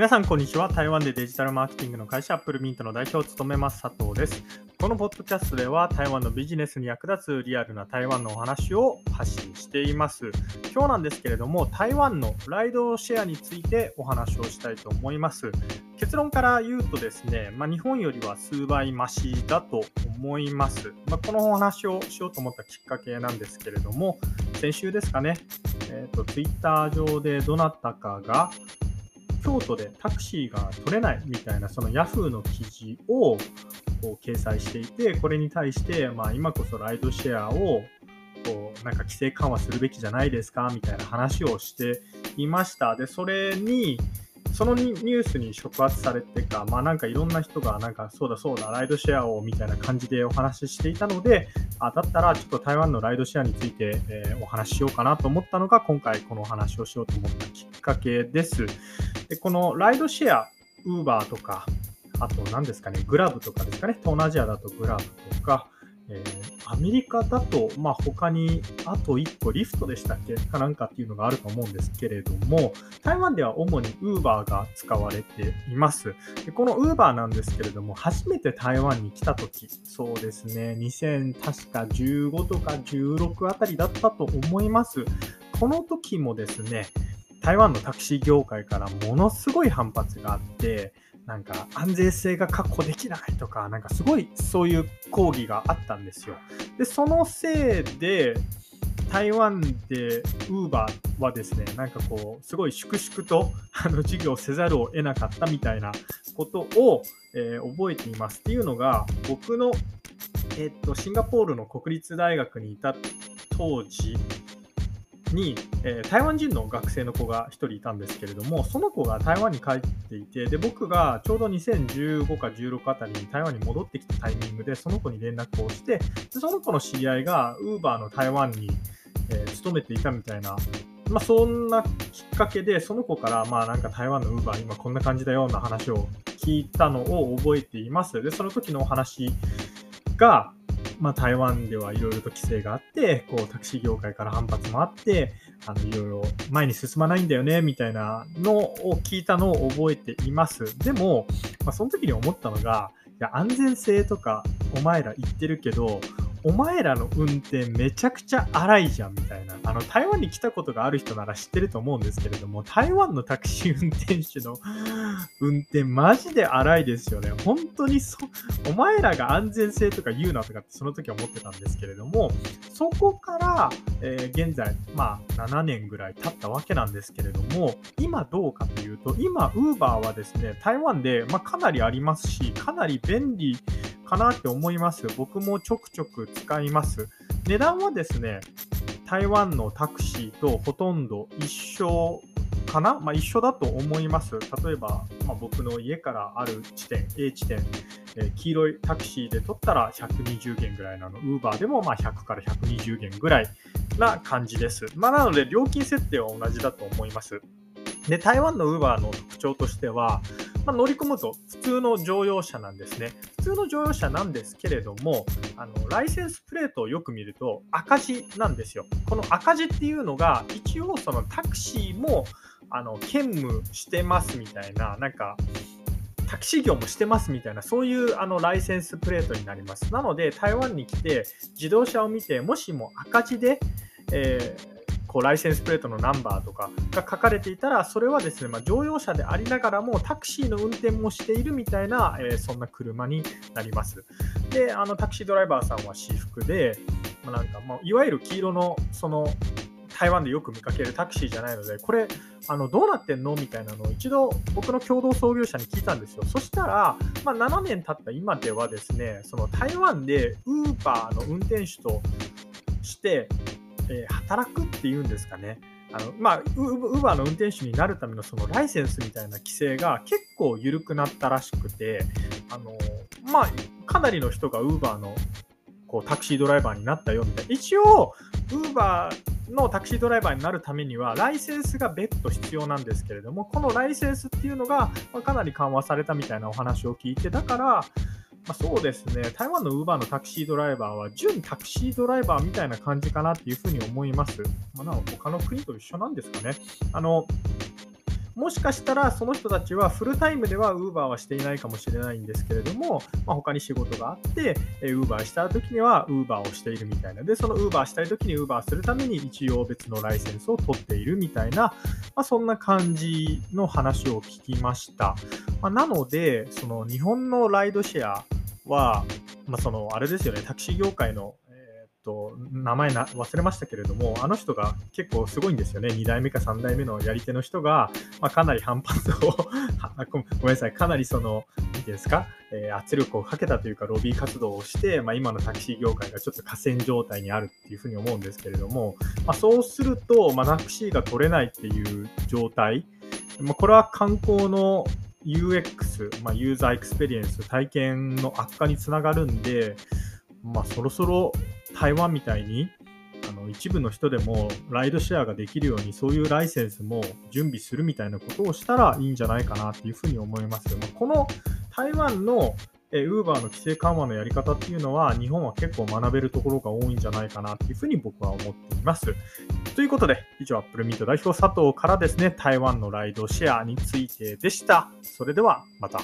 皆さん、こんにちは。台湾でデジタルマーケティングの会社、アップルミントの代表を務めます佐藤です。このポッドキャストでは、台湾のビジネスに役立つリアルな台湾のお話を発信しています。今日なんですけれども、台湾のライドシェアについてお話をしたいと思います。結論から言うとですね、まあ、日本よりは数倍増しだと思います。まあ、このお話をしようと思ったきっかけなんですけれども、先週ですかね、えーと、と Twitter 上でどなたかが、京都でタクシーが取れないみたいなその Yahoo の記事をこう掲載していて、これに対して、まあ、今こそライドシェアをこうなんか規制緩和するべきじゃないですかみたいな話をしていました。で、それに、そのニュースに触発されてか、まあなんかいろんな人がなんかそうだそうだ、ライドシェアをみたいな感じでお話ししていたので、あだったらちょっと台湾のライドシェアについて、えー、お話ししようかなと思ったのが今回このお話をしようと思ったきっかけです。でこのライドシェア、ウーバーとか、あと何ですかね、グラブとかですかね、東南アジアだとグラブとか、えー、アメリカだと、まあ、他にあと1個リフトでしたっけ？かなんかっていうのがあると思うんですけれども、台湾では主に Uber が使われています。でこの Uber なんですけれども、初めて台湾に来た時、そうですね、2000確か15とか16あたりだったと思います。この時もですね、台湾のタクシー業界からものすごい反発があって、なんか安全性が確保できないとか、なんかすごいそういう抗議があったんですよ。で、そのせいで、台湾で Uber はですね、なんかこう、すごい粛々と あの事業せざるを得なかったみたいなことを、えー、覚えています。っていうのが、僕の、えー、っと、シンガポールの国立大学にいた当時に、えー、台湾人の学生の子が1人いたんですけれども、その子が台湾に帰っていて、で僕がちょうど2015か16あたりに台湾に戻ってきたタイミングで、その子に連絡をして、でその子の知り合いが Uber の台湾に、えー、勤めていたみたいな、まあ、そんなきっかけで、その子から、まあなんか台湾の Uber 今こんな感じだような話を聞いたのを覚えています。で、その時のお話が、まあ、台湾ではいろいろと規制があって、こうタクシー業界から反発もあって、あのいろいろ前に進まないんだよねみたいなのを聞いたのを覚えています。でも、まあ、その時に思ったのが、いや安全性とかお前ら言ってるけど、お前らの運転めちゃくちゃ荒いじゃんみたいな。あの、台湾に来たことがある人なら知ってると思うんですけれども、台湾のタクシー運転手の 運転マジで荒いですよね。本当にそ、お前らが安全性とか言うなとかってその時は思ってたんですけれども、そこから、えー、現在、まあ、7年ぐらい経ったわけなんですけれども、今どうかというと、今、ウーバーはですね、台湾で、まあ、かなりありますし、かなり便利かなって思います。僕もちょくちょく使います。値段はですね、台湾のタクシーとほとんど一緒かな、まあ、一緒だと思います。例えば、まあ、僕の家からある地点、A 地点、えー、黄色いタクシーで取ったら120元ぐらいなの。ウーバーでもまあ100から120元ぐらいな感じです。まあ、なので、料金設定は同じだと思います。で、台湾のウーバーの特徴としては、まあ、乗り込むと普通の乗用車なんですね。普通の乗用車なんですけれども、あのライセンスプレートをよく見ると赤字なんですよ。この赤字っていうのが一応そのタクシーもあの兼務してますみたいな、なんかタクシー業もしてますみたいな、そういうあのライセンスプレートになります。なので、台湾に来て自動車を見て、もしも赤字で、えーこうライセンスプレートのナンバーとかが書かれていたら、それはですね、まあ、乗用車でありながらもタクシーの運転もしているみたいな、えー、そんな車になります。で、あのタクシードライバーさんは私服で、まあ、なんか、まあ、いわゆる黄色のその台湾でよく見かけるタクシーじゃないので、これ、あのどうなってんのみたいなのを一度僕の共同創業者に聞いたんですよ。そしたら、まあ、7年経った今ではですね、その台湾でウーバーの運転手として、えー、働くっていうんですかね。あのまあ、ウーバーの運転手になるためのそのライセンスみたいな規制が結構緩くなったらしくて、あのまあ、かなりの人がウーバーのこうタクシードライバーになったよみたいな。一応、ウーバーのタクシードライバーになるためには、ライセンスが別途必要なんですけれども、このライセンスっていうのが、まかなり緩和されたみたいなお話を聞いて、だから、まあ、そうですね、台湾のウーバーのタクシードライバーは、準タクシードライバーみたいな感じかなっていうふうに思います。まあ、な他の国と一緒なんですかね。あのもしかしたらその人たちはフルタイムでは Uber はしていないかもしれないんですけれども、まあ、他に仕事があって、え Uber した時には Uber をしているみたいな。で、その Uber したい時に Uber するために一応別のライセンスを取っているみたいな、まあ、そんな感じの話を聞きました。まあ、なので、その日本のライドシェアは、まあ、そのあれですよね、タクシー業界のと名前な忘れましたけれども、あの人が結構すごいんですよね、2代目か3代目のやり手の人が、まあ、かなり反発を ごめんなさい、かなりその、何てうんですか、えー、圧力をかけたというか、ロビー活動をして、まあ、今のタクシー業界がちょっと河川状態にあるっていうふうに思うんですけれども、まあ、そうすると、まあ、タクシーが取れないっていう状態、まあ、これは観光の UX、まあ、ユーザーエクスペリエンス、体験の悪化につながるんで、まあ、そろそろ台湾みたいにあの一部の人でもライドシェアができるようにそういうライセンスも準備するみたいなことをしたらいいんじゃないかなっていうふうに思いますよ。まあ、この台湾のえ Uber の規制緩和のやり方っていうのは日本は結構学べるところが多いんじゃないかなっていうふうに僕は思っています。ということで以上アップルミント代表佐藤からですね台湾のライドシェアについてでした。それではまた。